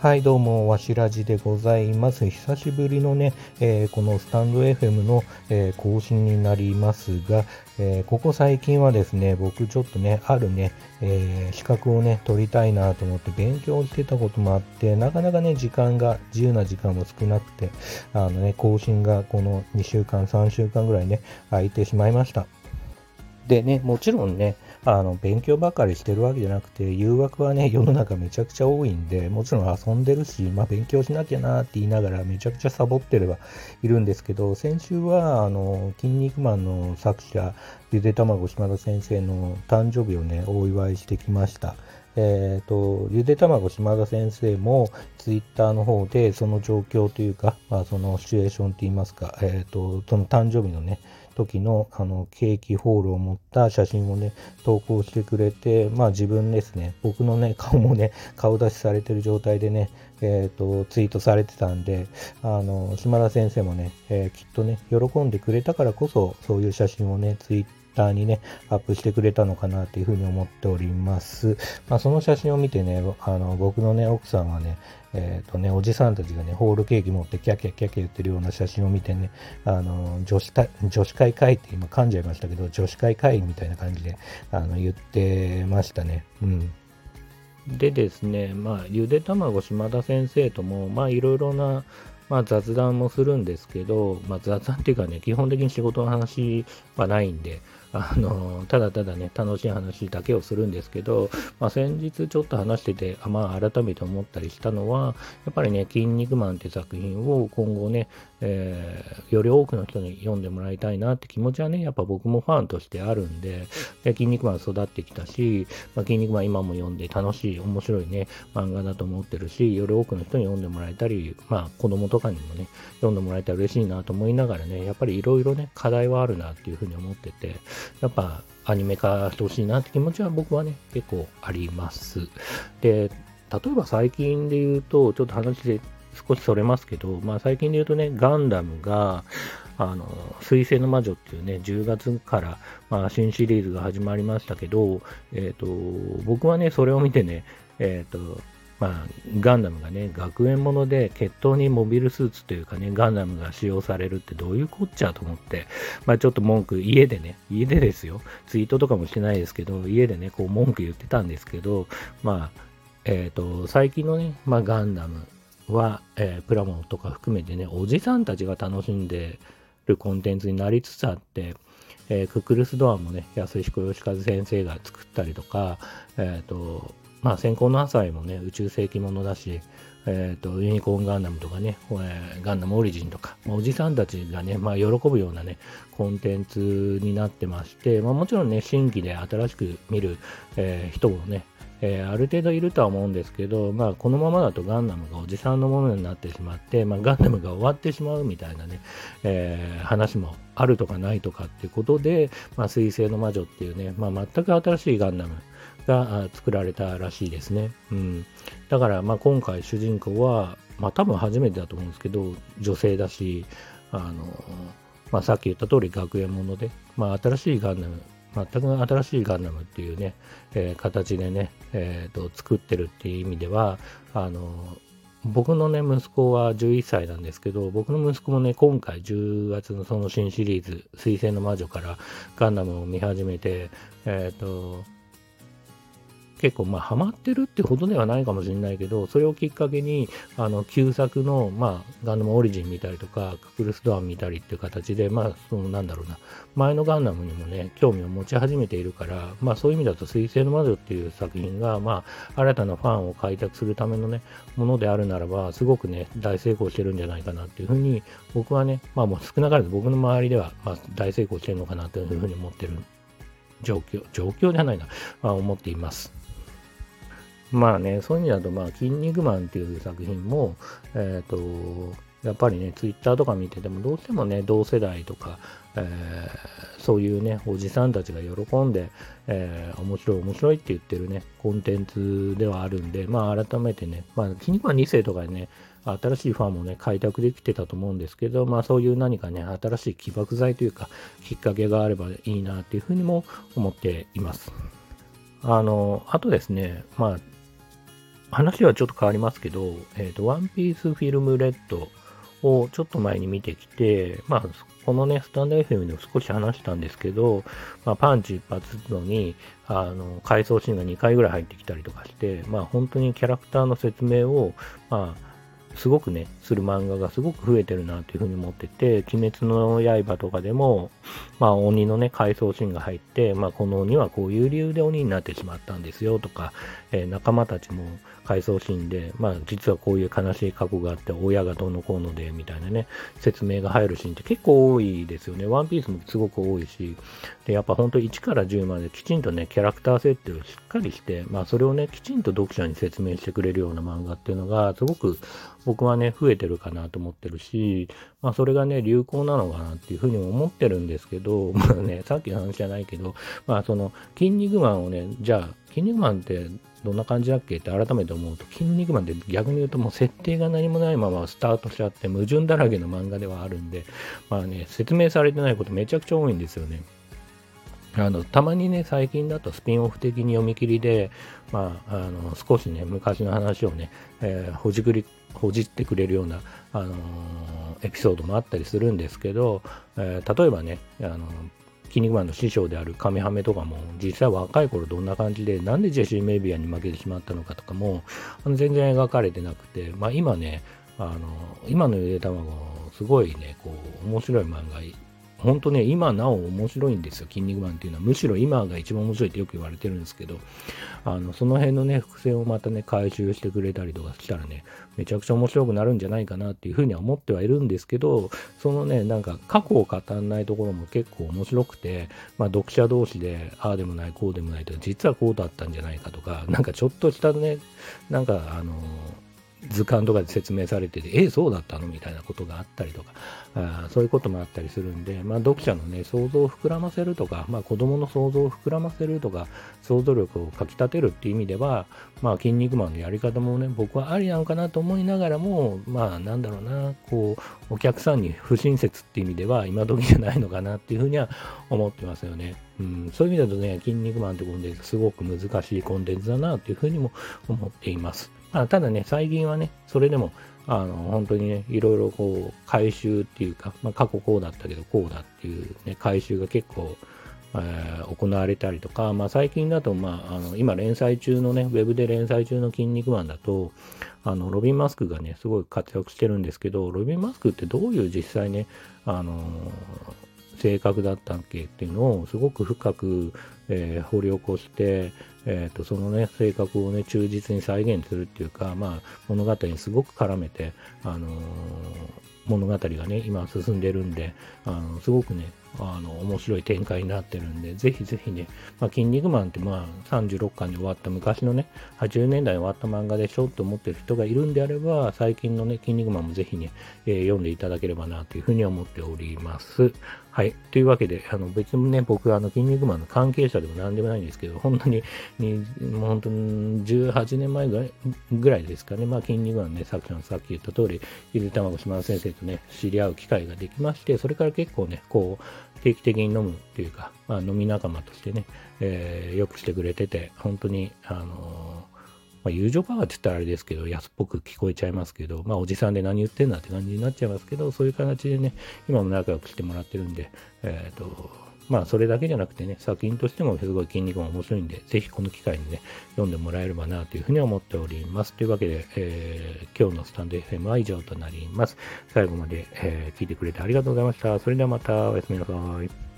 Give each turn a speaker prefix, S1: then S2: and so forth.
S1: はい、どうも、わしらじでございます。久しぶりのね、えーこのスタンド FM の、えー更新になりますが、えーここ最近はですね、僕ちょっとね、あるね、え資格をね、取りたいなと思って勉強してたこともあって、なかなかね、時間が、自由な時間も少なくて、あのね、更新がこの2週間、3週間ぐらいね、空いてしまいました。でね、もちろんね、あの勉強ばかりしてるわけじゃなくて、誘惑はね、世の中めちゃくちゃ多いんで、もちろん遊んでるし、まあ、勉強しなきゃなって言いながら、めちゃくちゃサボってればいるんですけど、先週は、あの、筋肉マンの作者、ゆでたまご島田先生の誕生日をね、お祝いしてきました。えっ、と、ゆでたまご島田先生も、ツイッターの方で、その状況というか、まあ、そのシチュエーションといいますか、えっ、と、その誕生日のね、時のあのケーキホールを持った写真をね投稿してくれてまあ自分ですね僕のね 顔もね顔出しされてる状態でねえー、とツイートされてたんであの島田先生もね、えーきっとね喜んでくれたからこそそういう写真をねツイッターにねアップしてくれたのかなというふうに思っております、まあ、その写真を見てねあの僕のね奥さんはねえーとね、おじさんたちがね、ホールケーキ持ってキャキャキャキャ言ってるような写真を見てね、あの、女子会、女子会会って今噛んじゃいましたけど、女子会会みたいな感じで、あの、言ってましたね。うん。でですね、まあ、ゆで卵島田先生とも、まあ、いろいろな、まあ、雑談もするんですけど、まあ、雑談っていうかね、基本的に仕事の話はないんで、あの、ただただね、楽しい話だけをするんですけど、まあ、先日ちょっと話してて、まあ、改めて思ったりしたのは、やっぱりね、筋肉マンって作品を今後ね、えーより多くの人に読んでもらいたいなって気持ちはね、やっぱ僕もファンとしてあるんで、で筋肉マン育ってきたし、まあ、筋肉マン今も読んで楽しい、面白いね、漫画だと思ってるし、より多くの人に読んでもらえたり、まあ子供とかにもね、読んでもらえたら嬉しいなと思いながらね、やっぱりいろいろね、課題はあるなっていうふうに思ってて、やっぱアニメ化してほしいなって気持ちは僕はね、結構あります。で、例えば最近で言うと、ちょっと話で少しそれますけど、まあ最近で言うとね、ガンダムが、あの、水星の魔女っていうね、10月から、まあ、新シリーズが始まりましたけど、えっ、と、僕はね、それを見てね、えっ、と、まあ、ガンダムがね、学園もので、決闘にモビルスーツというかね、ガンダムが使用されるってどういうこっちゃと思って、まあちょっと文句、家でね、家でですよ、ツイートとかもしてないですけど、家でね、こう文句言ってたんですけど、まあ、えっ、と、最近のね、まあガンダムは、えープラモとか含めてね、おじさんたちが楽しんでるコンテンツになりつつあって、えーククルスドアもね、安彦義和先生が作ったりとか、えっ、と、まあ、先行の朝もね、宇宙世紀ものだし、えっ、と、ユニコーンガンダムとかね、えーガンダムオリジンとか、まあおじさんたちがね、まあ、喜ぶようなね、コンテンツになってまして、まあ、もちろんね、新規で新しく見る、えー人もね、えーある程度いるとは思うんですけど、まあ、このままだとガンダムがおじさんのものになってしまって、まあ、ガンダムが終わってしまうみたいなね、えー話もあるとかないとかっていうことで、まあ、水星の魔女っていうね、まあ、全く新しいガンダムが作られたらしいですね。うん、だから、まあ、今回主人公は、まあ、多分初めてだと思うんですけど、女性だし、あの、まあ、さっき言った通り学園もので、まあ、新しいガンダム、全く新しいガンダムっていうね、えー形でね、えーと、作ってるっていう意味では、あの、僕のね、息子は11歳なんですけど、僕の息子もね、今回10月のその新シリーズ、水星の魔女からガンダムを見始めて、えっ、と、結構まあハマってるってほどではないかもしれないけど、それをきっかけに、あの、旧作の、まあ、ガンダムオリジン見たりとか、ククルスドアン見たりっていう形で、まあ、その、なんだろうな、前のガンダムにもね、興味を持ち始めているから、まあそういう意味だと、水星の魔女っていう作品が、まあ、新たなファンを開拓するためのね、ものであるならば、すごくね、大成功してるんじゃないかなっていうふうに、僕はね、まあもう少なからず僕の周りでは、まあ大成功してるのかなというふうに思ってる状況、状況じゃないな、まあ思っています。まあね、そういう意味だと、まあ、筋肉マンっていう作品も、えっ、と、やっぱりね、ツイッターとか見てても、どうしてもね、同世代とか、えーそういうね、おじさんたちが喜んで、えー面白い面白いって言ってるね、コンテンツではあるんで、まあ改めてね、まあ、筋肉マン2世とかでね、新しいファンもね、開拓できてたと思うんですけど、まあそういう何かね、新しい起爆剤というか、きっかけがあればいいなっていうふうにも思っています。あの、あとですね、まあ、話はちょっと変わりますけど、えっ、ー、と、ワンピースフィルムレッドをちょっと前に見てきて、まあ、このね、スタンド FM でも少し話したんですけど、まあ、パンチ一発のに、あの、回想シーンが2回ぐらい入ってきたりとかして、まあ、本当にキャラクターの説明を、まあ、すごくね、する漫画がすごく増えてるなというふうに思ってて、鬼滅の刃とかでも、まあ鬼のね、回想シーンが入って、まあこの鬼はこういう理由で鬼になってしまったんですよとか、えー、仲間たちも回想シーンで、まあ実はこういう悲しい過去があって、親がどうのこうので、みたいなね、説明が入るシーンって結構多いですよね。ワンピースもすごく多いし、で、やっぱ本当1から10まできちんとね、キャラクター設定をしっかりして、まあそれをね、きちんと読者に説明してくれるような漫画っていうのが、すごく僕はね、増えてるかなと思ってるし、まあそれがね、流行なのかなっていうふうに思ってるんですけど、まあね、さっきの話じゃないけど、まあその、筋肉マンをね、じゃあ、筋肉マンってどんな感じだっけ？って改めて思うと、筋肉マンって逆に言うともう設定が何もないままスタートしちゃって矛盾だらけの漫画ではあるんで、まあね、説明されてないことめちゃくちゃ多いんですよね。あのたまにね、最近だとスピンオフ的に読み切りで、まあ、あの少しね、昔の話をね、えー、ほじくり、ほじってくれるような、あのー、エピソードもあったりするんですけど、えー、例えばね、あの筋肉マンの師匠であるカメハメとかも、実際若い頃どんな感じで、なんでジェシー・メイビアに負けてしまったのかとかも、あの全然描かれてなくて、まあ今ね、あの、今のゆで卵、すごいね、こう、面白い漫画本当ね、今なお面白いんですよ、筋肉マンっていうのは。むしろ今が一番面白いってよく言われてるんですけど、あの、その辺のね、伏線をまたね、回収してくれたりとかしたらね、めちゃくちゃ面白くなるんじゃないかなっていうふうには思ってはいるんですけど、そのね、なんか過去を語らないところも結構面白くて、まあ読者同士で、ああでもない、こうでもないと、実はこうだったんじゃないかとか、なんかちょっとしたね、なんかあの図鑑とかで説明されてて、え、そうだったのみたいなことがあったりとか、あそういうこともあったりするんで、まあ、読者のね、想像を膨らませるとか、まあ、子供の想像を膨らませるとか、想像力をかきたてるっていう意味では、まあ、筋肉マンのやり方もね、僕はありなのかなと思いながらも、まあ、なんだろうな、こう、お客さんに不親切っていう意味では、今時じゃないのかなっていうふうには思ってますよね。うん、そういう意味だとね、筋肉マンってコンテンツすごく難しいコンテンツだなっていうふうにも思っています。あ、ただね、最近はね、それでも、あの、本当にね、いろいろこう、回収っていうか、まあ、過去こうだったけど、こうだっていうね、回収が結構、えー、行われたりとか、まあ、最近だと、まあ、あの今連載中のね、ウェブで連載中の筋肉マンだと、あの、ロビン・マスクがね、すごい活躍してるんですけど、ロビン・マスクってどういう実際ね、あの性格だったっけっていうのをすごく深く、えー、掘り起こして、えーと、そのね性格をね忠実に再現するっていうか、まあ、物語にすごく絡めて、あのー、物語がね今進んでるんで、あのすごくねあの面白い展開になってるんで、ぜひぜひね、まあ、筋肉マンってまあ36巻で終わった昔のね、80年代に終わった漫画でしょって思ってる人がいるんであれば、最近のね、筋肉マンもぜひね、えー、読んでいただければなというふうに思っております。はい。というわけで、あの別にね、僕はあの筋肉マンの関係者でも何でもないんですけど、本当に、にもう本当に18年前ぐらいぐらいですかね、まあ筋肉マンね、さっきのさっき言った通り、ゆで卵島田先生とね、知り合う機会ができまして、それから結構ね、こう、定期的に飲むっていうか、まあ、飲み仲間としてね、えー、よくしてくれてて、本当に、あのー、まあ、友情パワーって言ったらあれですけど、安っぽく聞こえちゃいますけど、まあ、おじさんで何言ってんだって感じになっちゃいますけど、そういう形でね、今も仲良くしてもらってるんで、えっ、ー、と、まあ、それだけじゃなくてね、作品としてもすごい筋肉が面白いんで、ぜひこの機会にね、読んでもらえればなというふうに思っております。というわけで、えー、今日のスタンド FM は以上となります。最後まで、えー、聞いてくれてありがとうございました。それではまたおやすみなさい。